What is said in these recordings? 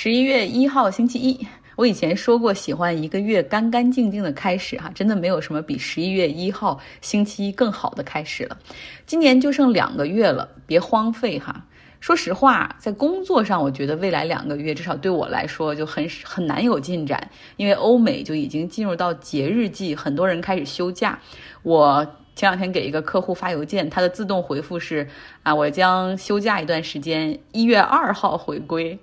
十一月一号星期一，我以前说过喜欢一个月干干净净的开始哈，真的没有什么比十一月一号星期一更好的开始了。今年就剩两个月了，别荒废哈。说实话，在工作上，我觉得未来两个月至少对我来说就很很难有进展，因为欧美就已经进入到节日季，很多人开始休假。我前两天给一个客户发邮件，他的自动回复是啊，我将休假一段时间，一月二号回归。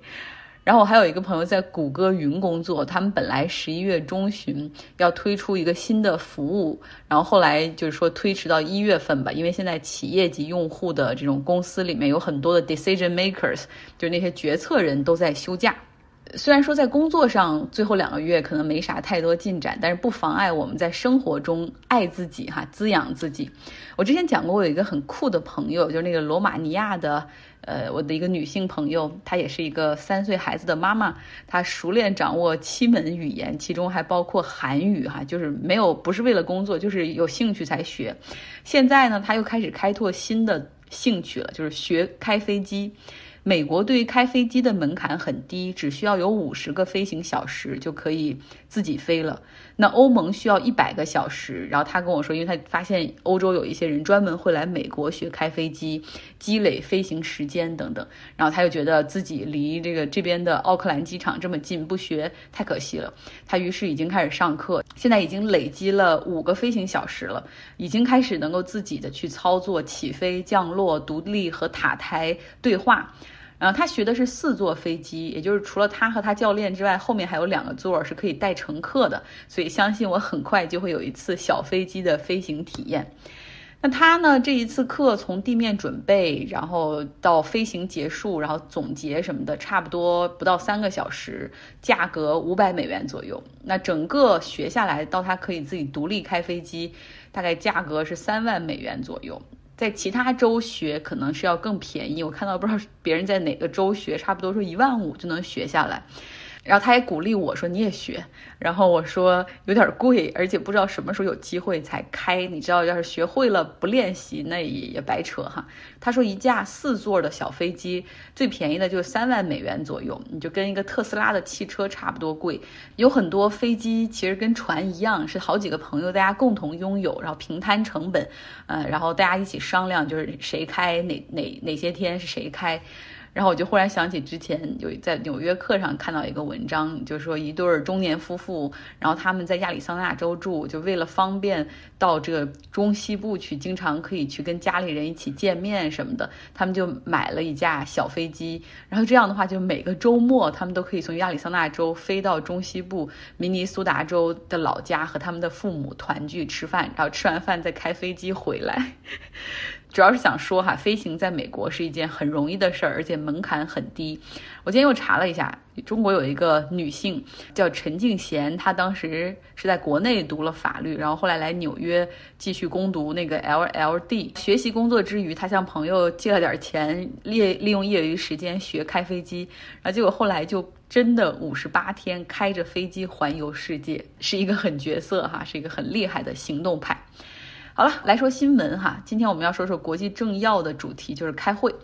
然后我还有一个朋友在谷歌云工作，他们本来十一月中旬要推出一个新的服务，然后后来就是说推迟到一月份吧，因为现在企业级用户的这种公司里面有很多的 decision makers，就是那些决策人都在休假。虽然说在工作上最后两个月可能没啥太多进展，但是不妨碍我们在生活中爱自己哈，滋养自己。我之前讲过，我有一个很酷的朋友，就是那个罗马尼亚的。呃，我的一个女性朋友，她也是一个三岁孩子的妈妈，她熟练掌握七门语言，其中还包括韩语哈，就是没有不是为了工作，就是有兴趣才学。现在呢，她又开始开拓新的兴趣了，就是学开飞机。美国对于开飞机的门槛很低，只需要有五十个飞行小时就可以自己飞了。那欧盟需要一百个小时。然后他跟我说，因为他发现欧洲有一些人专门会来美国学开飞机，积累飞行时间等等。然后他又觉得自己离这个这边的奥克兰机场这么近，不学太可惜了。他于是已经开始上课，现在已经累积了五个飞行小时了，已经开始能够自己的去操作起飞、降落、独立和塔台对话。然后他学的是四座飞机，也就是除了他和他教练之外，后面还有两个座是可以带乘客的，所以相信我很快就会有一次小飞机的飞行体验。那他呢，这一次课从地面准备，然后到飞行结束，然后总结什么的，差不多不到三个小时，价格五百美元左右。那整个学下来到他可以自己独立开飞机，大概价格是三万美元左右。在其他州学可能是要更便宜，我看到不知道别人在哪个州学，差不多说一万五就能学下来。然后他也鼓励我说你也学，然后我说有点贵，而且不知道什么时候有机会才开。你知道，要是学会了不练习，那也也白扯哈。他说一架四座的小飞机最便宜的就是三万美元左右，你就跟一个特斯拉的汽车差不多贵。有很多飞机其实跟船一样，是好几个朋友大家共同拥有，然后平摊成本，呃，然后大家一起商量，就是谁开哪哪哪些天是谁开。然后我就忽然想起之前有在纽约客上看到一个文章，就是说一对儿中年夫妇，然后他们在亚利桑那州住，就为了方便到这个中西部去，经常可以去跟家里人一起见面什么的，他们就买了一架小飞机，然后这样的话，就每个周末他们都可以从亚利桑那州飞到中西部明尼苏达州的老家和他们的父母团聚吃饭，然后吃完饭再开飞机回来。主要是想说哈，飞行在美国是一件很容易的事儿，而且门槛很低。我今天又查了一下，中国有一个女性叫陈静娴，她当时是在国内读了法律，然后后来来纽约继续攻读那个 LLD。学习工作之余，她向朋友借了点钱，利利用业余时间学开飞机，然后结果后来就真的五十八天开着飞机环游世界，是一个狠角色哈，是一个很厉害的行动派。好了，来说新闻哈。今天我们要说说国际政要的主题，就是开会。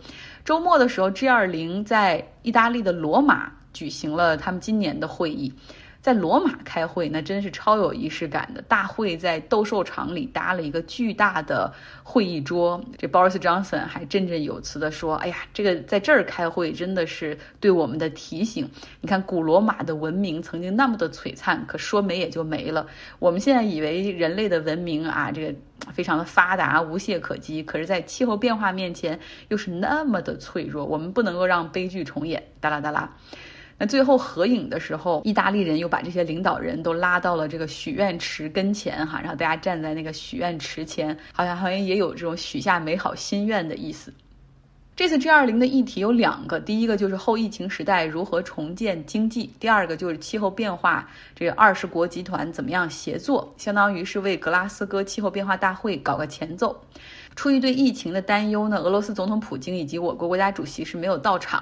周末的时候，G20 在意大利的罗马举行了他们今年的会议。在罗马开会，那真是超有仪式感的。大会在斗兽场里搭了一个巨大的会议桌。这 Boris Johnson 还振振有词地说：“哎呀，这个在这儿开会真的是对我们的提醒。你看，古罗马的文明曾经那么的璀璨，可说没也就没了。我们现在以为人类的文明啊，这个非常的发达，无懈可击。可是，在气候变化面前，又是那么的脆弱。我们不能够让悲剧重演。”哒啦哒啦。那最后合影的时候，意大利人又把这些领导人都拉到了这个许愿池跟前，哈，然后大家站在那个许愿池前，好像好像也有这种许下美好心愿的意思。这次 G20 的议题有两个，第一个就是后疫情时代如何重建经济，第二个就是气候变化，这个二十国集团怎么样协作，相当于是为格拉斯哥气候变化大会搞个前奏。出于对疫情的担忧呢，俄罗斯总统普京以及我国国家主席是没有到场。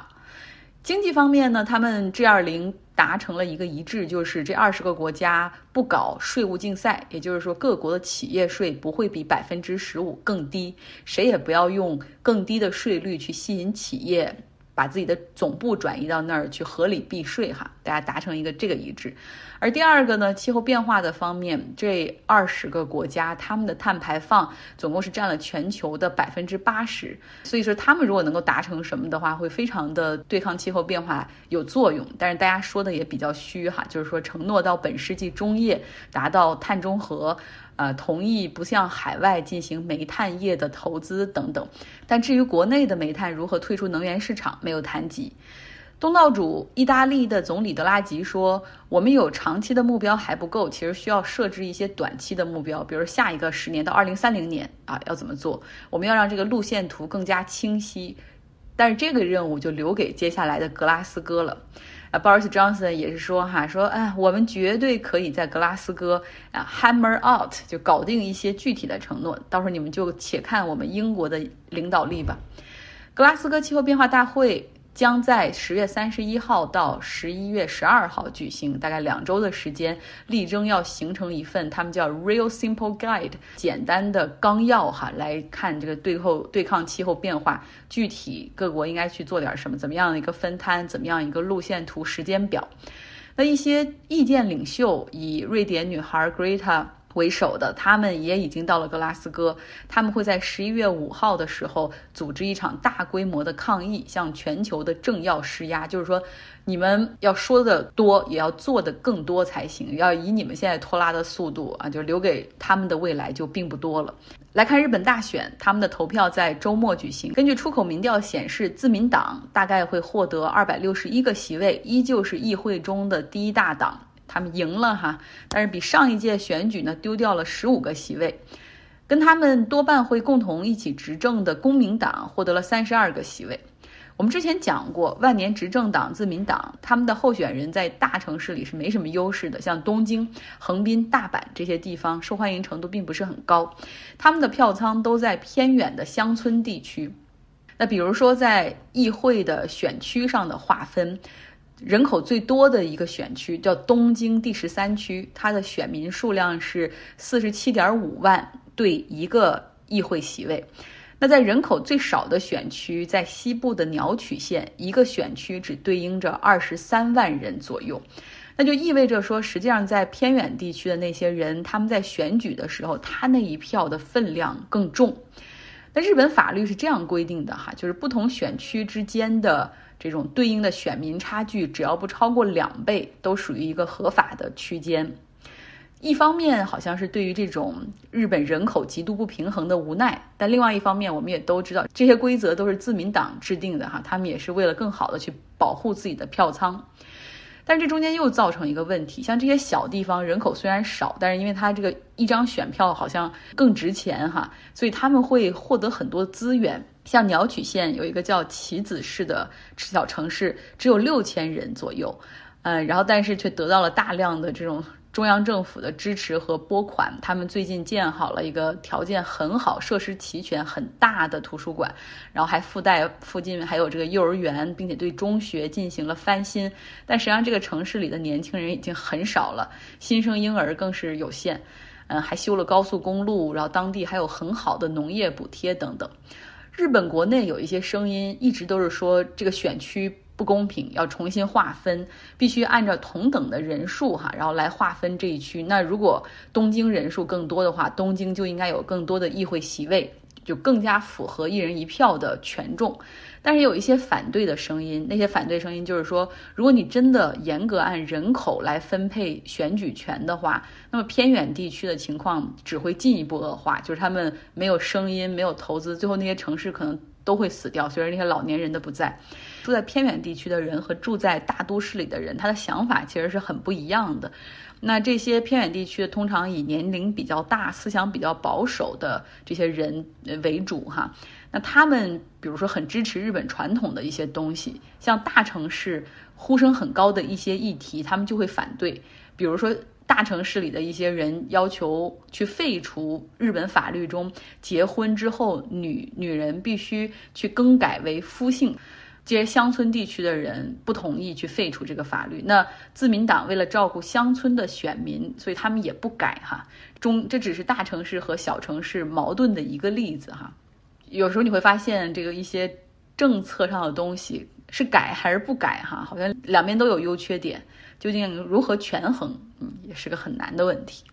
经济方面呢，他们 G20 达成了一个一致，就是这二十个国家不搞税务竞赛，也就是说各国的企业税不会比百分之十五更低，谁也不要用更低的税率去吸引企业把自己的总部转移到那儿去合理避税哈，大家达成一个这个一致。而第二个呢，气候变化的方面，这二十个国家他们的碳排放总共是占了全球的百分之八十，所以说他们如果能够达成什么的话，会非常的对抗气候变化有作用。但是大家说的也比较虚哈，就是说承诺到本世纪中叶达到碳中和。呃，同意不向海外进行煤炭业的投资等等，但至于国内的煤炭如何退出能源市场，没有谈及。东道主意大利的总理德拉吉说：“我们有长期的目标还不够，其实需要设置一些短期的目标，比如下一个十年到二零三零年啊，要怎么做？我们要让这个路线图更加清晰。但是这个任务就留给接下来的格拉斯哥了。”啊，Boris Johnson 也是说哈，说哎，我们绝对可以在格拉斯哥啊 hammer out，就搞定一些具体的承诺。到时候你们就且看我们英国的领导力吧。格拉斯哥气候变化大会。将在十月三十一号到十一月十二号举行，大概两周的时间，力争要形成一份他们叫 Real Simple Guide 简单的纲要哈，来看这个对后对抗气候变化，具体各国应该去做点什么，怎么样的一个分摊，怎么样一个路线图、时间表。那一些意见领袖以瑞典女孩 Greta。为首的，他们也已经到了格拉斯哥。他们会在十一月五号的时候组织一场大规模的抗议，向全球的政要施压，就是说，你们要说的多，也要做的更多才行。要以你们现在拖拉的速度啊，就留给他们的未来就并不多了。来看日本大选，他们的投票在周末举行。根据出口民调显示，自民党大概会获得二百六十一个席位，依旧是议会中的第一大党。他们赢了哈，但是比上一届选举呢丢掉了十五个席位，跟他们多半会共同一起执政的公民党获得了三十二个席位。我们之前讲过，万年执政党自民党他们的候选人在大城市里是没什么优势的，像东京、横滨、大阪这些地方受欢迎程度并不是很高，他们的票仓都在偏远的乡村地区。那比如说在议会的选区上的划分。人口最多的一个选区叫东京第十三区，它的选民数量是四十七点五万对一个议会席位。那在人口最少的选区，在西部的鸟取县，一个选区只对应着二十三万人左右。那就意味着说，实际上在偏远地区的那些人，他们在选举的时候，他那一票的分量更重。那日本法律是这样规定的哈，就是不同选区之间的。这种对应的选民差距，只要不超过两倍，都属于一个合法的区间。一方面好像是对于这种日本人口极度不平衡的无奈，但另外一方面，我们也都知道这些规则都是自民党制定的哈，他们也是为了更好的去保护自己的票仓。但这中间又造成一个问题，像这些小地方人口虽然少，但是因为它这个一张选票好像更值钱哈，所以他们会获得很多资源。像鸟取县有一个叫棋子市的小城市，只有六千人左右，嗯，然后但是却得到了大量的这种中央政府的支持和拨款。他们最近建好了一个条件很好、设施齐全、很大的图书馆，然后还附带附近还有这个幼儿园，并且对中学进行了翻新。但实际上，这个城市里的年轻人已经很少了，新生婴儿更是有限。嗯，还修了高速公路，然后当地还有很好的农业补贴等等。日本国内有一些声音，一直都是说这个选区不公平，要重新划分，必须按照同等的人数哈，然后来划分这一区。那如果东京人数更多的话，东京就应该有更多的议会席位。就更加符合一人一票的权重，但是有一些反对的声音。那些反对声音就是说，如果你真的严格按人口来分配选举权的话，那么偏远地区的情况只会进一步恶化，就是他们没有声音，没有投资，最后那些城市可能都会死掉。虽然那些老年人的不在，住在偏远地区的人和住在大都市里的人，他的想法其实是很不一样的。那这些偏远地区的通常以年龄比较大、思想比较保守的这些人为主哈。那他们比如说很支持日本传统的一些东西，像大城市呼声很高的一些议题，他们就会反对。比如说大城市里的一些人要求去废除日本法律中结婚之后女女人必须去更改为夫姓。这些乡村地区的人不同意去废除这个法律，那自民党为了照顾乡村的选民，所以他们也不改哈。中这只是大城市和小城市矛盾的一个例子哈。有时候你会发现，这个一些政策上的东西是改还是不改哈？好像两边都有优缺点，究竟如何权衡，嗯，也是个很难的问题。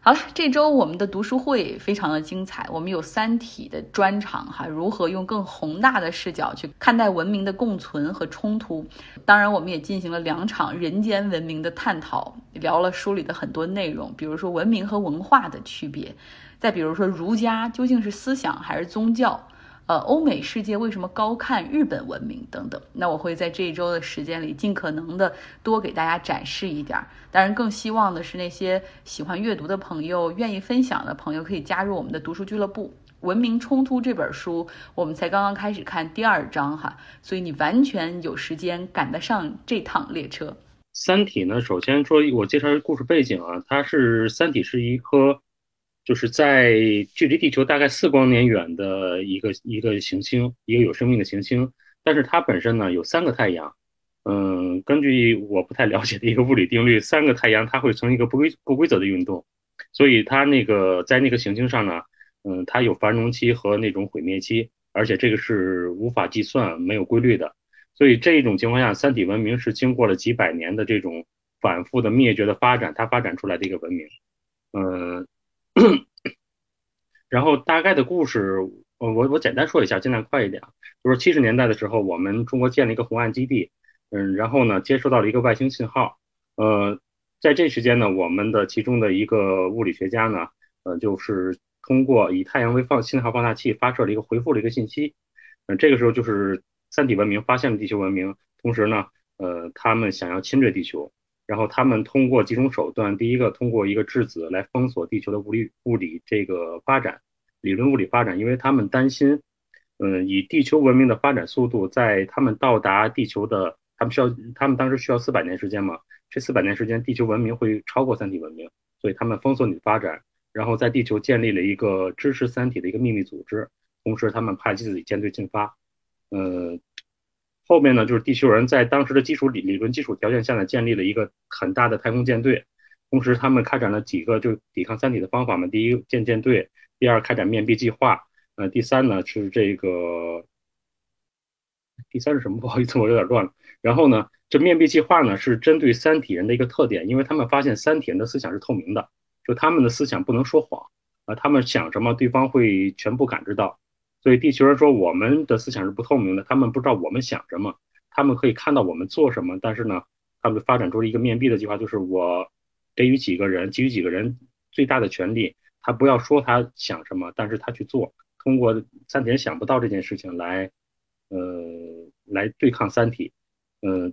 好了，这周我们的读书会非常的精彩，我们有《三体》的专场哈，如何用更宏大的视角去看待文明的共存和冲突？当然，我们也进行了两场人间文明的探讨，聊了书里的很多内容，比如说文明和文化的区别，再比如说儒家究竟是思想还是宗教？呃，欧美世界为什么高看日本文明等等？那我会在这一周的时间里，尽可能的多给大家展示一点。当然，更希望的是那些喜欢阅读的朋友、愿意分享的朋友，可以加入我们的读书俱乐部。《文明冲突》这本书，我们才刚刚开始看第二章哈，所以你完全有时间赶得上这趟列车。《三体》呢，首先说我介绍故事背景啊，它是《三体》是一颗。就是在距离地球大概四光年远的一个一个行星，一个有生命的行星，但是它本身呢有三个太阳。嗯，根据我不太了解的一个物理定律，三个太阳它会成一个不规不规则的运动，所以它那个在那个行星上呢，嗯，它有繁荣期和那种毁灭期，而且这个是无法计算、没有规律的。所以这一种情况下，三体文明是经过了几百年的这种反复的灭绝的发展，它发展出来的一个文明。嗯。然后大概的故事，我我我简单说一下，尽量快一点。就是七十年代的时候，我们中国建了一个红岸基地，嗯，然后呢，接收到了一个外星信号，呃，在这时间呢，我们的其中的一个物理学家呢，呃，就是通过以太阳为放信号放大器发射了一个回复了一个信息，嗯，这个时候就是三体文明发现了地球文明，同时呢，呃，他们想要侵略地球。然后他们通过几种手段，第一个通过一个质子来封锁地球的物理物理这个发展，理论物理发展，因为他们担心，嗯，以地球文明的发展速度，在他们到达地球的，他们需要，他们当时需要四百年时间嘛，这四百年时间，地球文明会超过三体文明，所以他们封锁你的发展，然后在地球建立了一个支持三体的一个秘密组织，同时他们派自己舰队进发，呃。后面呢，就是地球人在当时的基础理理论基础条件下呢，建立了一个很大的太空舰队，同时他们开展了几个就抵抗三体的方法嘛。第一建舰队，第二开展面壁计划，呃，第三呢是这个，第三是什么？不好意思，我有点乱了。然后呢，这面壁计划呢是针对三体人的一个特点，因为他们发现三体人的思想是透明的，就他们的思想不能说谎啊，他们想什么，对方会全部感知到。对地球人说我们的思想是不透明的，他们不知道我们想什么，他们可以看到我们做什么，但是呢，他们发展出了一个面壁的计划，就是我给予几个人，给予几个人最大的权利，他不要说他想什么，但是他去做，通过三体人想不到这件事情来，呃，来对抗三体，嗯，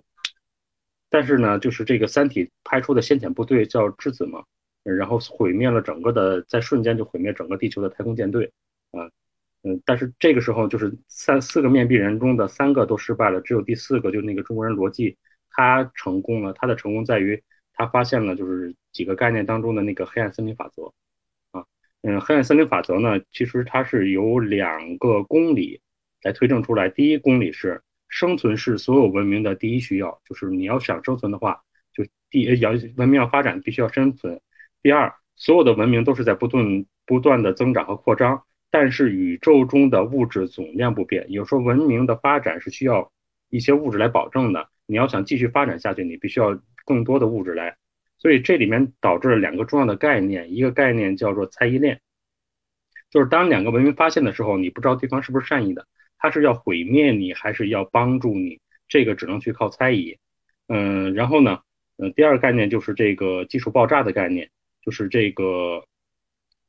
但是呢，就是这个三体派出的先遣部队叫质子嘛，然后毁灭了整个的，在瞬间就毁灭整个地球的太空舰队，啊。嗯，但是这个时候就是三四个面壁人中的三个都失败了，只有第四个，就那个中国人罗辑，他成功了。他的成功在于他发现了就是几个概念当中的那个黑暗森林法则啊，嗯，黑暗森林法则呢，其实它是由两个公理来推证出来。第一公理是生存是所有文明的第一需要，就是你要想生存的话，就第要文明要发展必须要生存。第二，所有的文明都是在不断不断的增长和扩张。但是宇宙中的物质总量不变，有时候文明的发展是需要一些物质来保证的。你要想继续发展下去，你必须要更多的物质来。所以这里面导致了两个重要的概念，一个概念叫做猜疑链，就是当两个文明发现的时候，你不知道对方是不是善意的，他是要毁灭你还是要帮助你，这个只能去靠猜疑。嗯，然后呢，嗯，第二个概念就是这个技术爆炸的概念，就是这个。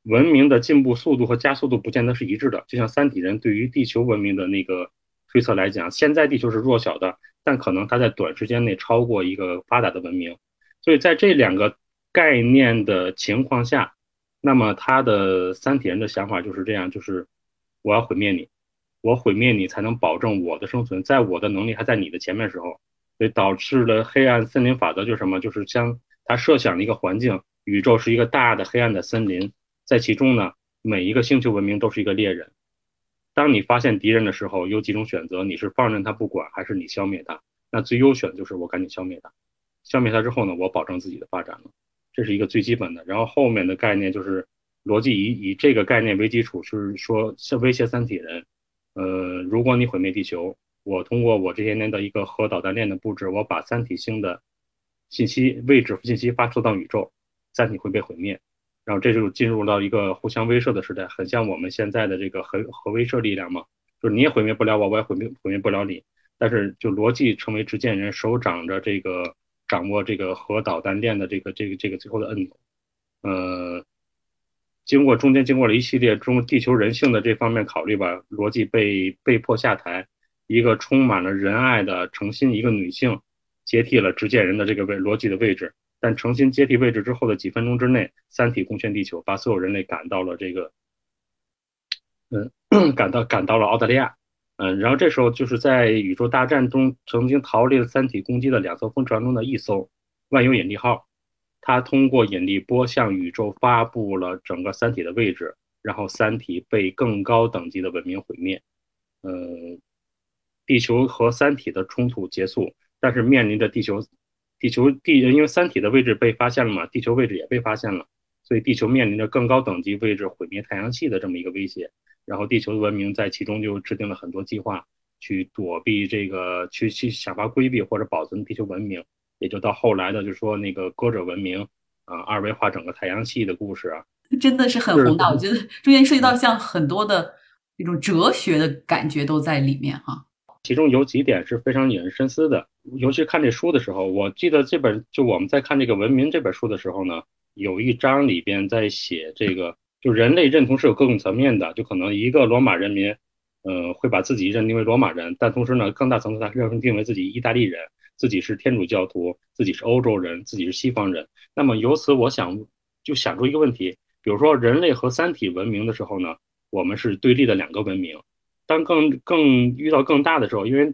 文明的进步速度和加速度不见得是一致的，就像三体人对于地球文明的那个推测来讲，现在地球是弱小的，但可能它在短时间内超过一个发达的文明。所以在这两个概念的情况下，那么他的三体人的想法就是这样：就是我要毁灭你，我毁灭你才能保证我的生存，在我的能力还在你的前面时候，所以导致了黑暗森林法则，就是什么？就是将他设想的一个环境，宇宙是一个大的黑暗的森林。在其中呢，每一个星球文明都是一个猎人。当你发现敌人的时候，有几种选择：你是放任他不管，还是你消灭他？那最优选就是我赶紧消灭他。消灭他之后呢，我保证自己的发展了。这是一个最基本的。然后后面的概念就是逻辑以以这个概念为基础，就是说威胁三体人。呃，如果你毁灭地球，我通过我这些年的一个核导弹链的布置，我把三体星的信息位置信息发出到宇宙，三体会被毁灭。然后这就进入到一个互相威慑的时代，很像我们现在的这个核核威慑力量嘛，就是你也毁灭不了我，我也毁灭毁灭不了你。但是就逻辑成为执剑人，手掌着这个掌握这个核导弹链的这个这个这个最后的摁钮，呃，经过中间经过了一系列中地球人性的这方面考虑吧，逻辑被被迫下台，一个充满了仁爱的诚心一个女性接替了执剑人的这个位逻辑的位置。但重新接替位置之后的几分钟之内，三体攻陷地球，把所有人类赶到了这个，嗯，赶到赶到了澳大利亚，嗯，然后这时候就是在宇宙大战中曾经逃离了三体攻击的两艘飞船中的一艘万有引力号，它通过引力波向宇宙发布了整个三体的位置，然后三体被更高等级的文明毁灭，嗯，地球和三体的冲突结束，但是面临着地球。地球地因为三体的位置被发现了嘛，地球位置也被发现了，所以地球面临着更高等级位置毁灭太阳系的这么一个威胁。然后地球的文明在其中就制定了很多计划，去躲避这个，去去想法规避或者保存地球文明。也就到后来的，就说那个歌者文明啊，二维化整个太阳系的故事啊，真的是很宏大。我觉得中间涉及到像很多的那种哲学的感觉都在里面哈。其中有几点是非常引人深思的，尤其看这书的时候，我记得这本就我们在看这个《文明》这本书的时候呢，有一章里边在写这个，就人类认同是有各种层面的，就可能一个罗马人民，呃，会把自己认定为罗马人，但同时呢，更大层次他认定为自己意大利人，自己是天主教徒，自己是欧洲人，自己是西方人。那么由此我想就想出一个问题，比如说人类和三体文明的时候呢，我们是对立的两个文明。当更更遇到更大的时候，因为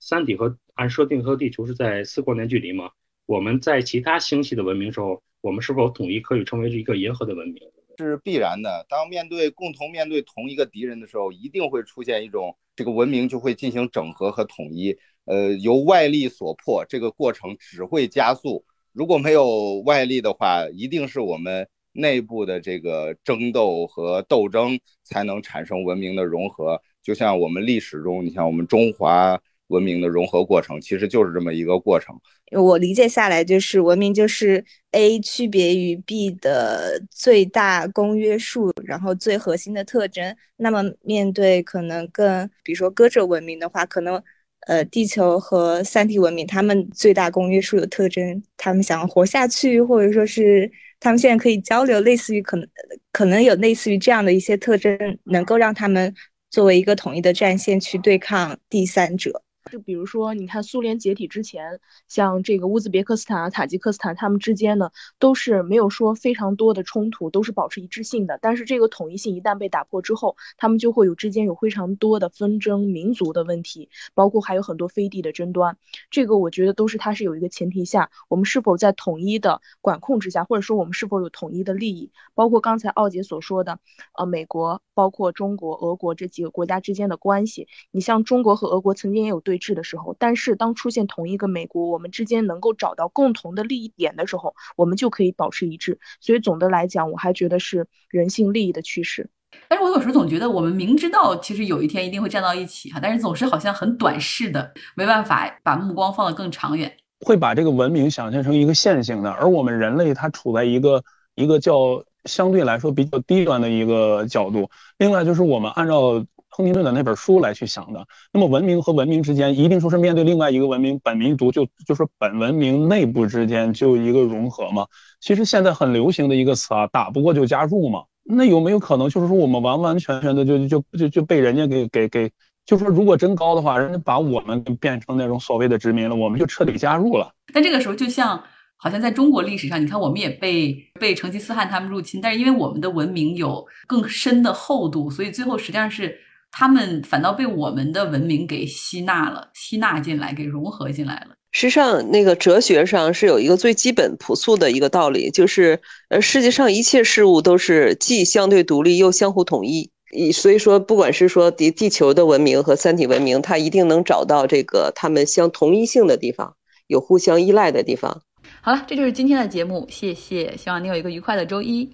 三体和按设定和地球是在四光年距离嘛，我们在其他星系的文明时候，我们是否统一可以称为是一个银河的文明？是必然的。当面对共同面对同一个敌人的时候，一定会出现一种这个文明就会进行整合和统一。呃，由外力所迫，这个过程只会加速。如果没有外力的话，一定是我们。内部的这个争斗和斗争才能产生文明的融合，就像我们历史中，你像我们中华文明的融合过程，其实就是这么一个过程。我理解下来，就是文明就是 A 区别于 B 的最大公约数，然后最核心的特征。那么面对可能更，比如说歌者文明的话，可能呃地球和三体文明，他们最大公约数的特征，他们想要活下去，或者说是。他们现在可以交流，类似于可能可能有类似于这样的一些特征，能够让他们作为一个统一的战线去对抗第三者。就比如说，你看苏联解体之前，像这个乌兹别克斯坦、塔吉克斯坦，他们之间呢都是没有说非常多的冲突，都是保持一致性的。但是这个统一性一旦被打破之后，他们就会有之间有非常多的纷争、民族的问题，包括还有很多飞地的争端。这个我觉得都是它是有一个前提下，我们是否在统一的管控之下，或者说我们是否有统一的利益，包括刚才奥杰所说的，呃，美国、包括中国、俄国这几个国家之间的关系。你像中国和俄国曾经也有对。对峙的时候，但是当出现同一个美国，我们之间能够找到共同的利益点的时候，我们就可以保持一致。所以总的来讲，我还觉得是人性利益的趋势。但是我有时候总觉得，我们明知道其实有一天一定会站到一起哈，但是总是好像很短视的，没办法把目光放得更长远，会把这个文明想象成一个线性的，而我们人类它处在一个一个叫相对来说比较低端的一个角度。另外就是我们按照。亨廷顿的那本书来去想的，那么文明和文明之间一定说是面对另外一个文明，本民族就就是本文明内部之间就一个融合嘛。其实现在很流行的一个词啊，打不过就加入嘛。那有没有可能就是说我们完完全全的就就就就被人家给给给，就说如果真高的话，人家把我们变成那种所谓的殖民了，我们就彻底加入了。但这个时候就像好像在中国历史上，你看我们也被被成吉思汗他们入侵，但是因为我们的文明有更深的厚度，所以最后实际上是。他们反倒被我们的文明给吸纳了，吸纳进来，给融合进来了。实际上，那个哲学上是有一个最基本朴素的一个道理，就是呃，世界上一切事物都是既相对独立又相互统一。以所以说，不管是说地地球的文明和三体文明，它一定能找到这个它们相同一性的地方，有互相依赖的地方。好了，这就是今天的节目，谢谢，希望你有一个愉快的周一。